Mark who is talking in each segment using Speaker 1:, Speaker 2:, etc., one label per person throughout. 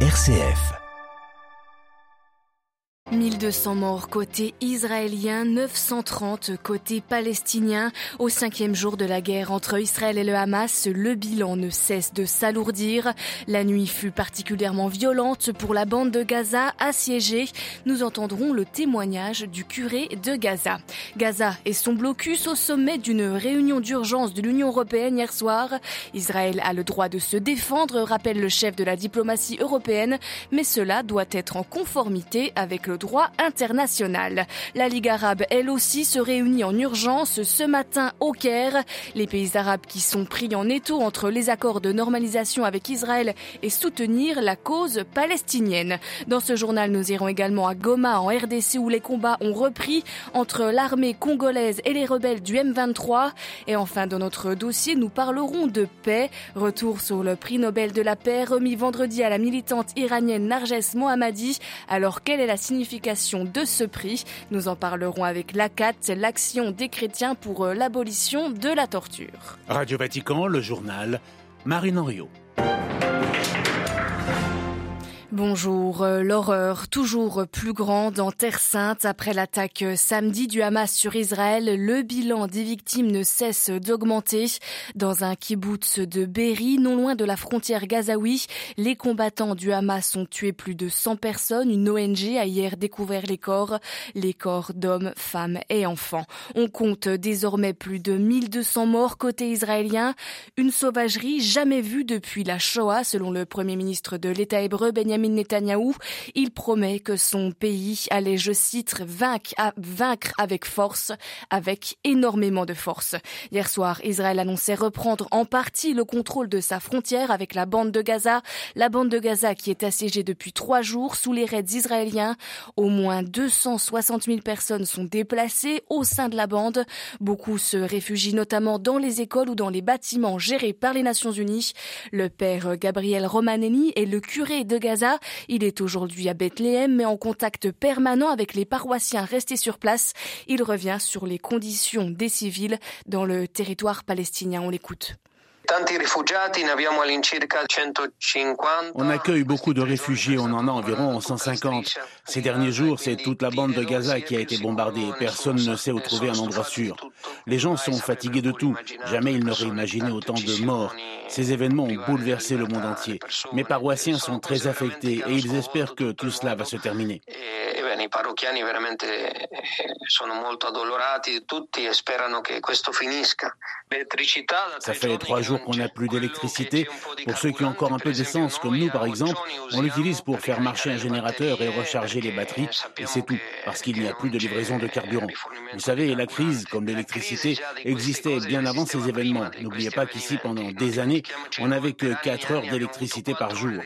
Speaker 1: RCF.
Speaker 2: 1200 morts côté israélien, 930 côté palestinien. Au cinquième jour de la guerre entre Israël et le Hamas, le bilan ne cesse de s'alourdir. La nuit fut particulièrement violente pour la bande de Gaza assiégée. Nous entendrons le témoignage du curé de Gaza. Gaza et son blocus au sommet d'une réunion d'urgence de l'Union européenne hier soir. Israël a le droit de se défendre, rappelle le chef de la diplomatie européenne, mais cela doit être en conformité avec le droit international. La Ligue arabe, elle aussi, se réunit en urgence ce matin au Caire. Les pays arabes qui sont pris en étau entre les accords de normalisation avec Israël et soutenir la cause palestinienne. Dans ce journal, nous irons également à Goma, en RDC, où les combats ont repris entre l'armée congolaise et les rebelles du M23. Et enfin, dans notre dossier, nous parlerons de paix. Retour sur le prix Nobel de la paix remis vendredi à la militante iranienne Narges Mohammadi. Alors, quelle est la signification de ce prix. Nous en parlerons avec l'ACAT, l'action des chrétiens pour euh, l'abolition de la torture.
Speaker 3: Radio Vatican, le journal, Marine Henriot.
Speaker 2: Bonjour. Euh, l'horreur toujours plus grande en Terre Sainte après l'attaque samedi du Hamas sur Israël. Le bilan des victimes ne cesse d'augmenter. Dans un kibbutz de Berry, non loin de la frontière gazaoui, les combattants du Hamas ont tué plus de 100 personnes. Une ONG a hier découvert les corps, les corps d'hommes, femmes et enfants. On compte désormais plus de 1200 morts côté israélien. Une sauvagerie jamais vue depuis la Shoah, selon le premier ministre de l'État hébreu, Benjamin Netanyahou. Il promet que son pays allait, je cite, vaincre, vaincre avec force, avec énormément de force. Hier soir, Israël annonçait reprendre en partie le contrôle de sa frontière avec la bande de Gaza. La bande de Gaza qui est assiégée depuis trois jours sous les raids israéliens. Au moins 260 000 personnes sont déplacées au sein de la bande. Beaucoup se réfugient notamment dans les écoles ou dans les bâtiments gérés par les Nations Unies. Le père Gabriel Romanelli est le curé de Gaza il est aujourd'hui à Bethléem, mais en contact permanent avec les paroissiens restés sur place. Il revient sur les conditions des civils dans le territoire palestinien. On l'écoute.
Speaker 3: On accueille beaucoup de réfugiés, on en a environ 150. Ces derniers jours, c'est toute la bande de Gaza qui a été bombardée. Personne ne sait où trouver un endroit sûr. Les gens sont fatigués de tout. Jamais ils n'auraient imaginé autant de morts. Ces événements ont bouleversé le monde entier. Mes paroissiens sont très affectés et ils espèrent que tout cela va se terminer.
Speaker 4: I parrocchiani veramente eh, sono molto addolorati, tutti sperano che questo finisca.
Speaker 3: Ça fait trois jours qu'on n'a plus d'électricité. Pour ceux qui ont encore un peu d'essence, comme nous par exemple, on l'utilise pour faire marcher un générateur et recharger les batteries, et c'est tout, parce qu'il n'y a plus de livraison de carburant. Vous savez, la crise, comme l'électricité, existait bien avant ces événements. N'oubliez pas qu'ici, pendant des années, on n'avait que 4 heures d'électricité par jour.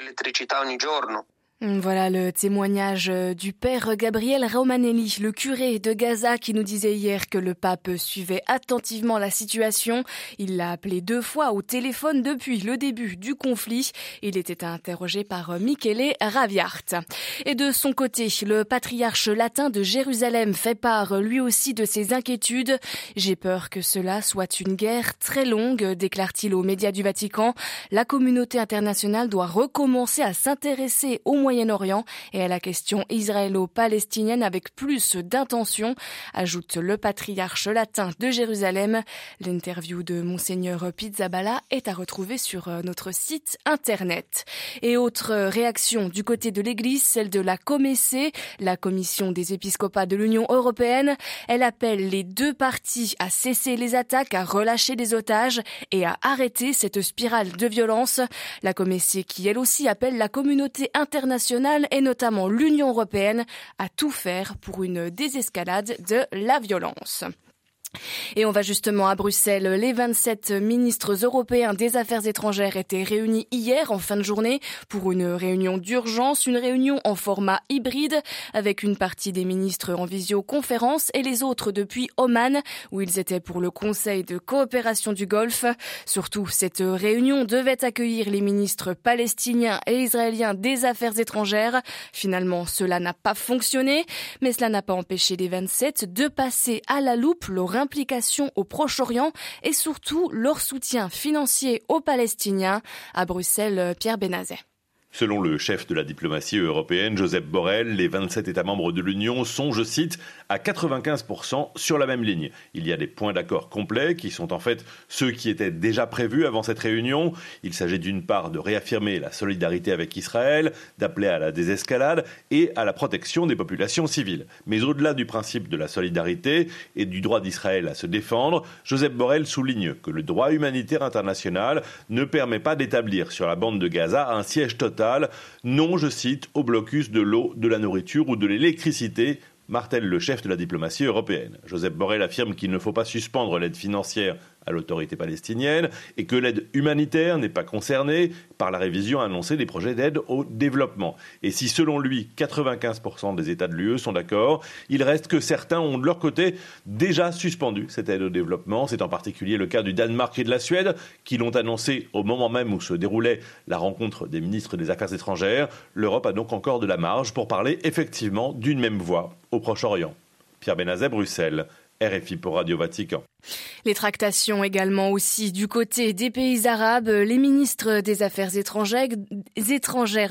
Speaker 2: Voilà le témoignage euh, du père Gabriel Romanelli, le curé de Gaza, qui nous disait hier que le pape suivait attentivement la situation. Il l'a appelé deux fois au téléphone depuis le début du conflit. Il était interrogé par euh, Michele Raviart. Et de son côté, le patriarche latin de Jérusalem fait part lui aussi de ses inquiétudes. J'ai peur que cela soit une guerre très longue, déclare-t-il aux médias du Vatican. La communauté internationale doit recommencer à s'intéresser au Moyen-Orient et à la question israélo-palestinienne avec plus d'intention, ajoute le patriarche latin de Jérusalem. L'interview de Monseigneur Pizzaballa est à retrouver sur euh, notre site internet. Et autre réaction du côté de l'Église, celle de la Comessé, la commission des épiscopats de l'Union européenne. Elle appelle les deux parties à cesser les attaques, à relâcher des otages et à arrêter cette spirale de violence. La Comessé qui elle aussi appelle la communauté internationale et notamment l'Union européenne à tout faire pour une désescalade de la violence. Et on va justement à Bruxelles. Les 27 ministres européens des Affaires étrangères étaient réunis hier en fin de journée pour une réunion d'urgence, une réunion en format hybride avec une partie des ministres en visioconférence et les autres depuis Oman où ils étaient pour le Conseil de coopération du Golfe. Surtout, cette réunion devait accueillir les ministres palestiniens et israéliens des Affaires étrangères. Finalement, cela n'a pas fonctionné, mais cela n'a pas empêché les 27 de passer à la loupe implication au Proche-Orient et surtout leur soutien financier aux Palestiniens. À Bruxelles, Pierre Benazet.
Speaker 1: Selon le chef de la diplomatie européenne, Joseph Borrell, les 27 États membres de l'Union sont, je cite, à 95% sur la même ligne. Il y a des points d'accord complets qui sont en fait ceux qui étaient déjà prévus avant cette réunion. Il s'agit d'une part de réaffirmer la solidarité avec Israël, d'appeler à la désescalade et à la protection des populations civiles. Mais au-delà du principe de la solidarité et du droit d'Israël à se défendre, Joseph Borrell souligne que le droit humanitaire international ne permet pas d'établir sur la bande de Gaza un siège total non, je cite, au blocus de l'eau, de la nourriture ou de l'électricité martèle le chef de la diplomatie européenne. Joseph Borrell affirme qu'il ne faut pas suspendre l'aide financière à l'autorité palestinienne et que l'aide humanitaire n'est pas concernée par la révision annoncée des projets d'aide au développement. Et si selon lui 95% des États de l'UE sont d'accord, il reste que certains ont de leur côté déjà suspendu cette aide au développement. C'est en particulier le cas du Danemark et de la Suède qui l'ont annoncé au moment même où se déroulait la rencontre des ministres des Affaires étrangères. L'Europe a donc encore de la marge pour parler effectivement d'une même voix au Proche-Orient. Pierre Benazet, Bruxelles. RFI pour Radio Vatican.
Speaker 2: Les tractations également aussi du côté des pays arabes. Les ministres des Affaires étrangères,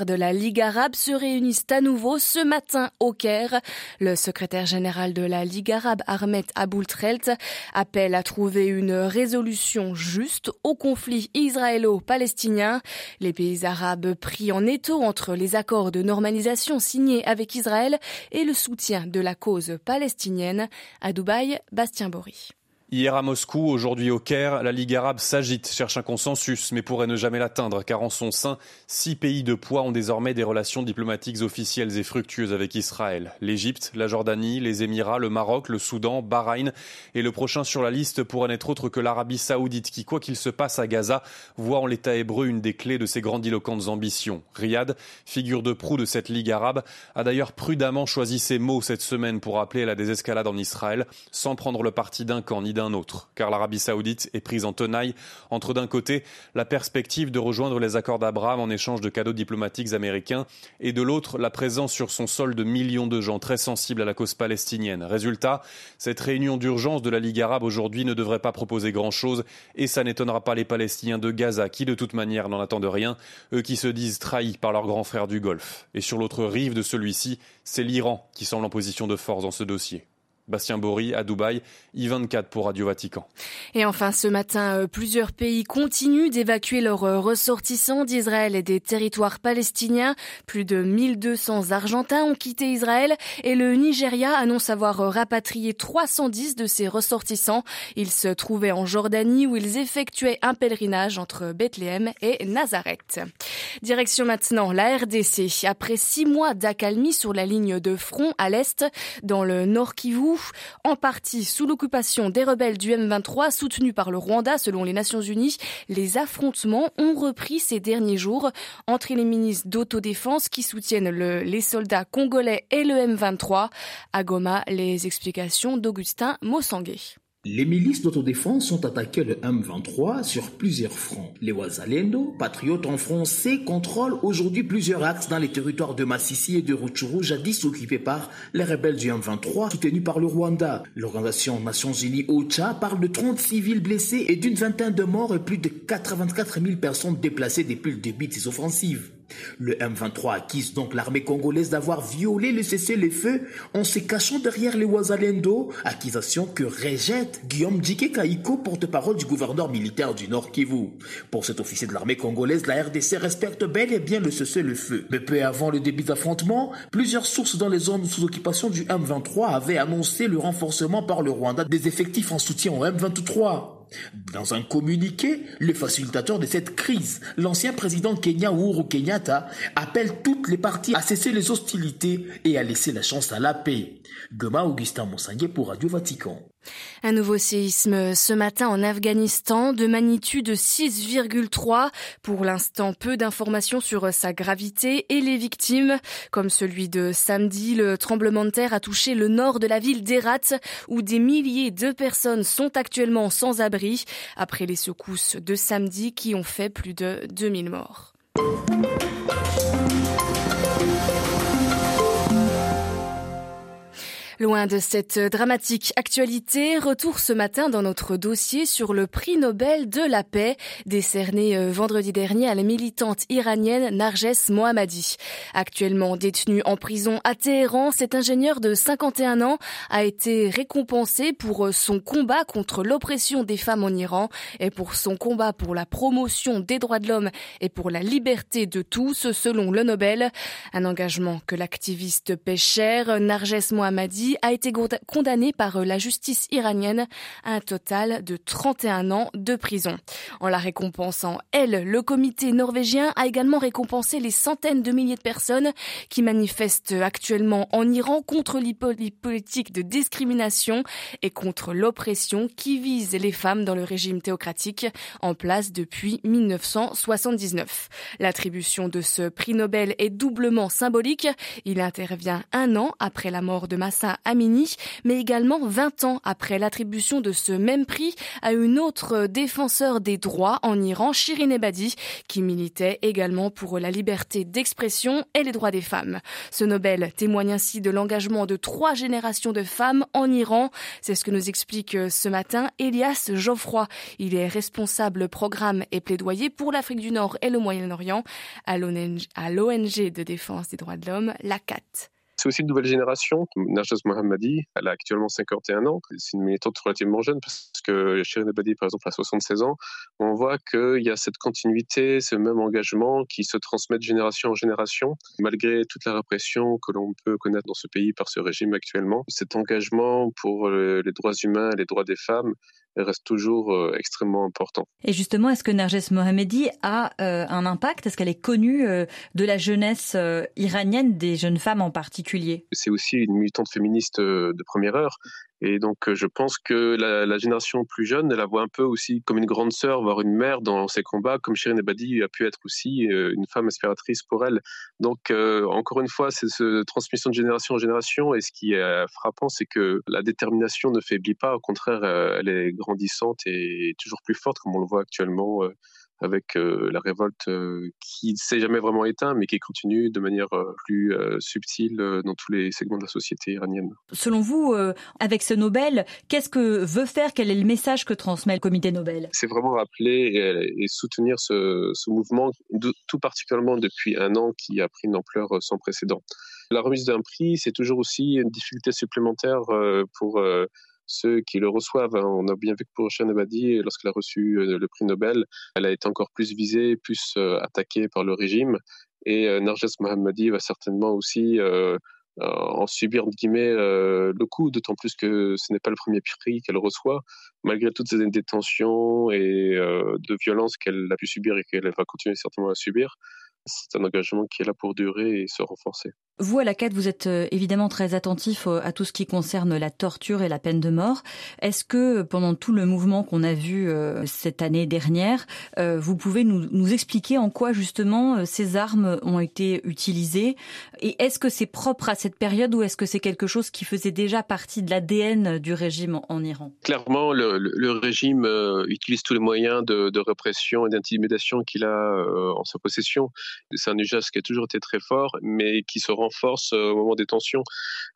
Speaker 2: de la Ligue arabe se réunissent à nouveau ce matin au Caire. Le secrétaire général de la Ligue arabe, Ahmed Aboultrelt, appelle à trouver une résolution juste au conflit israélo-palestinien. Les pays arabes pris en étau entre les accords de normalisation signés avec Israël et le soutien de la cause palestinienne. À Dubaï, Bastien Bory.
Speaker 5: Hier à Moscou, aujourd'hui au Caire, la Ligue arabe s'agite, cherche un consensus, mais pourrait ne jamais l'atteindre, car en son sein, six pays de poids ont désormais des relations diplomatiques officielles et fructueuses avec Israël. L'Égypte, la Jordanie, les Émirats, le Maroc, le Soudan, Bahreïn, et le prochain sur la liste pourrait n'être autre que l'Arabie saoudite, qui, quoi qu'il se passe à Gaza, voit en l'État hébreu une des clés de ses grandiloquentes ambitions. Riyad, figure de proue de cette Ligue arabe, a d'ailleurs prudemment choisi ses mots cette semaine pour appeler à la désescalade en Israël, sans prendre le parti d'un camp ni autre, car l'Arabie saoudite est prise en tenaille entre d'un côté la perspective de rejoindre les accords d'Abraham en échange de cadeaux diplomatiques américains et de l'autre la présence sur son sol de millions de gens très sensibles à la cause palestinienne. Résultat, cette réunion d'urgence de la Ligue arabe aujourd'hui ne devrait pas proposer grand-chose et ça n'étonnera pas les Palestiniens de Gaza qui de toute manière n'en attendent rien, eux qui se disent trahis par leurs grands frères du Golfe. Et sur l'autre rive de celui-ci, c'est l'Iran qui semble en position de force dans ce dossier. Bastien Bory à Dubaï, I24 pour Radio Vatican.
Speaker 2: Et enfin, ce matin, euh, plusieurs pays continuent d'évacuer leurs euh, ressortissants d'Israël et des territoires palestiniens. Plus de 1200 Argentins ont quitté Israël et le Nigeria annonce avoir euh, rapatrié 310 de ses ressortissants. Ils se trouvaient en Jordanie où ils effectuaient un pèlerinage entre Bethléem et Nazareth. Direction maintenant la RDC. Après six mois d'accalmie sur la ligne de front à l'est, dans le Nord Kivu, en partie sous l'occupation des rebelles du M23 soutenus par le Rwanda selon les Nations Unies. Les affrontements ont repris ces derniers jours entre les ministres d'autodéfense qui soutiennent les soldats congolais et le M23. À Goma, les explications d'Augustin Mossangué.
Speaker 6: Les milices d'autodéfense ont attaqué le M23 sur plusieurs fronts. Les Wazalendo, patriotes en français, contrôlent aujourd'hui plusieurs axes dans les territoires de Massissi et de Rutshuru, jadis occupés par les rebelles du M23, soutenus par le Rwanda. L'Organisation Nations Unies OCHA parle de 30 civils blessés et d'une vingtaine de morts et plus de 84 000 personnes déplacées depuis le début des offensives. Le M23 accuse donc l'armée congolaise d'avoir violé le cessez-le-feu en se cachant derrière les Ouazalendo, accusation que rejette Guillaume Dike Kaiko, porte-parole du gouverneur militaire du Nord Kivu. Pour cet officier de l'armée congolaise, la RDC respecte bel et bien le cessez-le-feu. Mais peu avant le début d'affrontement, plusieurs sources dans les zones sous occupation du M23 avaient annoncé le renforcement par le Rwanda des effectifs en soutien au M23. Dans un communiqué, le facilitateur de cette crise, l'ancien président Kenya Uhuru Kenyatta, appelle toutes les parties à cesser les hostilités et à laisser la chance à la paix. Goma Augustin Monsanguet pour Radio Vatican.
Speaker 2: Un nouveau séisme ce matin en Afghanistan de magnitude 6,3. Pour l'instant, peu d'informations sur sa gravité et les victimes. Comme celui de samedi, le tremblement de terre a touché le nord de la ville d'Erat où des milliers de personnes sont actuellement sans abri après les secousses de samedi qui ont fait plus de 2000 morts. Loin de cette dramatique actualité, retour ce matin dans notre dossier sur le prix Nobel de la paix décerné euh, vendredi dernier à la militante iranienne Narges Mohammadi. Actuellement détenue en prison à Téhéran, cet ingénieur de 51 ans a été récompensé pour euh, son combat contre l'oppression des femmes en Iran et pour son combat pour la promotion des droits de l'homme et pour la liberté de tous selon le Nobel. Un engagement que l'activiste cher. Narges Mohammadi a été condamné par euh, la justice iranienne à un total de 31 ans de prison. En la récompensant, elle, le comité norvégien a également récompensé les centaines de milliers de personnes qui manifestent actuellement en Iran contre les de discrimination et contre l'oppression qui vise les femmes dans le régime théocratique en place depuis 1979. L'attribution de ce prix Nobel est doublement symbolique. Il intervient un an après la mort de Massa Amini, mais également 20 ans après l'attribution de ce même prix à une autre défenseur des droits en Iran, Shirin Ebadi, qui militait également pour la liberté d'expression et les droits des femmes. Ce Nobel témoigne ainsi de l'engagement de trois générations de femmes en Iran. C'est ce que nous explique ce matin Elias Geoffroy. Il est responsable programme et plaidoyer pour l'Afrique du Nord et le Moyen-Orient à l'ONG de défense des droits de l'homme, la CAT.
Speaker 7: C'est aussi une nouvelle génération. Najaz Mohammadi, elle a actuellement 51 ans. C'est une militante relativement jeune parce que Shirin Ebadi, par exemple, a 76 ans. On voit qu'il y a cette continuité, ce même engagement qui se transmet de génération en génération, malgré toute la répression que l'on peut connaître dans ce pays par ce régime actuellement. Cet engagement pour les droits humains, les droits des femmes, reste toujours euh, extrêmement important.
Speaker 8: Et justement, est-ce que Narges Mohammedi a euh, un impact? Est-ce qu'elle est connue euh, de la jeunesse iranienne, des jeunes femmes en particulier?
Speaker 7: C'est aussi une militante féministe de première heure. Et donc, euh, je pense que la, la, génération plus jeune, elle la voit un peu aussi comme une grande sœur, voire une mère dans ses combats, comme Shirin Ebadi a pu être aussi euh, une femme inspiratrice pour elle. Donc, euh, encore une fois, c'est cette transmission de génération en génération. Et ce qui est frappant, c'est que la détermination ne faiblit pas. Au contraire, elle est grandissante et toujours plus forte, comme on le voit actuellement avec euh, la révolte euh, qui ne s'est jamais vraiment éteinte, mais qui continue de manière euh, plus subtile dans tous les segments de la société iranienne.
Speaker 8: Selon vous, avec ce Nobel, qu'est-ce que veut faire Quel est le message que transmet le comité Nobel?
Speaker 7: C'est vraiment rappeler et, soutenir ce, ce mouvement, tout particulièrement depuis un an, qui a pris une ampleur sans précédent. La remise d'un prix, c'est toujours aussi une difficulté supplémentaire pour ceux qui le reçoivent. Hein. On a bien vu que pour Abadi, lorsqu'elle a reçu euh, le prix Nobel, elle a été encore plus visée, plus euh, attaquée par le régime. Et euh, Narges Mohammadi va certainement aussi en subir guillemets, le coup, d'autant plus que ce n'est pas le premier prix qu'elle reçoit, malgré toutes ces détentions et de violences qu'elle a pu subir et qu'elle va continuer certainement à subir. C'est un engagement qui est là pour durer et se renforcer.
Speaker 8: Vous, à la CAD, vous êtes euh, évidemment très attentif euh, à tout ce qui concerne la torture et la peine de mort. Est-ce que pendant tout le mouvement qu'on a vu euh, cette année dernière, vous pouvez nous, expliquer en quoi justement ces armes ont été utilisées? Et est-ce que c'est propre à cette période ou est-ce que c'est quelque chose qui faisait déjà partie de l'ADN du régime en Iran?
Speaker 7: Clairement, le, le, régime utilise tous les moyens de, de répression et d'intimidation qu'il a en sa possession. C'est un usage qui a toujours été très fort, mais qui se rend force euh, au moment des tensions.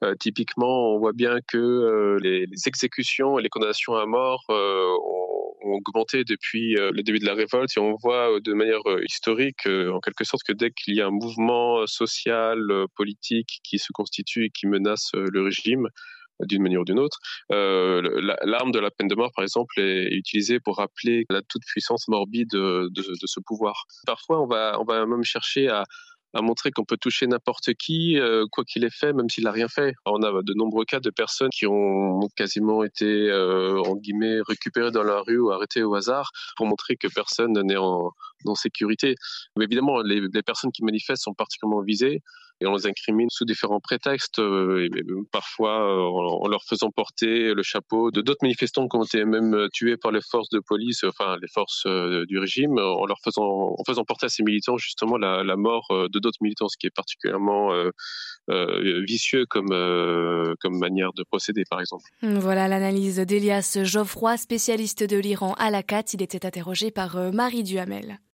Speaker 7: Euh, typiquement, on voit bien que euh, les, exécutions et les condamnations à mort ont, augmenté depuis le début de la révolte et on voit de manière historique, en quelque sorte, que dès qu'il y a un mouvement social, politique qui se constitue et qui menace le régime, d'une manière ou d'une autre. L'arme de la peine de mort, par exemple, est utilisée pour rappeler la toute puissance morbide de, de, ce pouvoir. Parfois, on va, on va même chercher à, à montrer qu'on peut toucher n'importe qui, euh, quoi qu'il ait fait, même s'il n'a rien fait. On a de nombreux cas de personnes qui ont quasiment été, euh, en guillemets, récupérées dans la rue ou arrêtées au hasard pour montrer que personne n'est en, sécurité. Mais évidemment, les, personnes qui manifestent sont particulièrement visées et on les incrimine sous différents prétextes, euh, parfois euh, en leur faisant porter le chapeau de d'autres manifestants qui ont été même tués par les forces de police, enfin les forces du régime, en leur faisant, en faisant porter à ces militants justement la, la mort de d'autres militants, ce qui est particulièrement euh, euh, vicieux comme, euh, comme manière de procéder, par exemple.
Speaker 2: Voilà l'analyse d'Elias Geoffroy, spécialiste de l'Iran à la CAT. Il était interrogé par Marie Duhamel.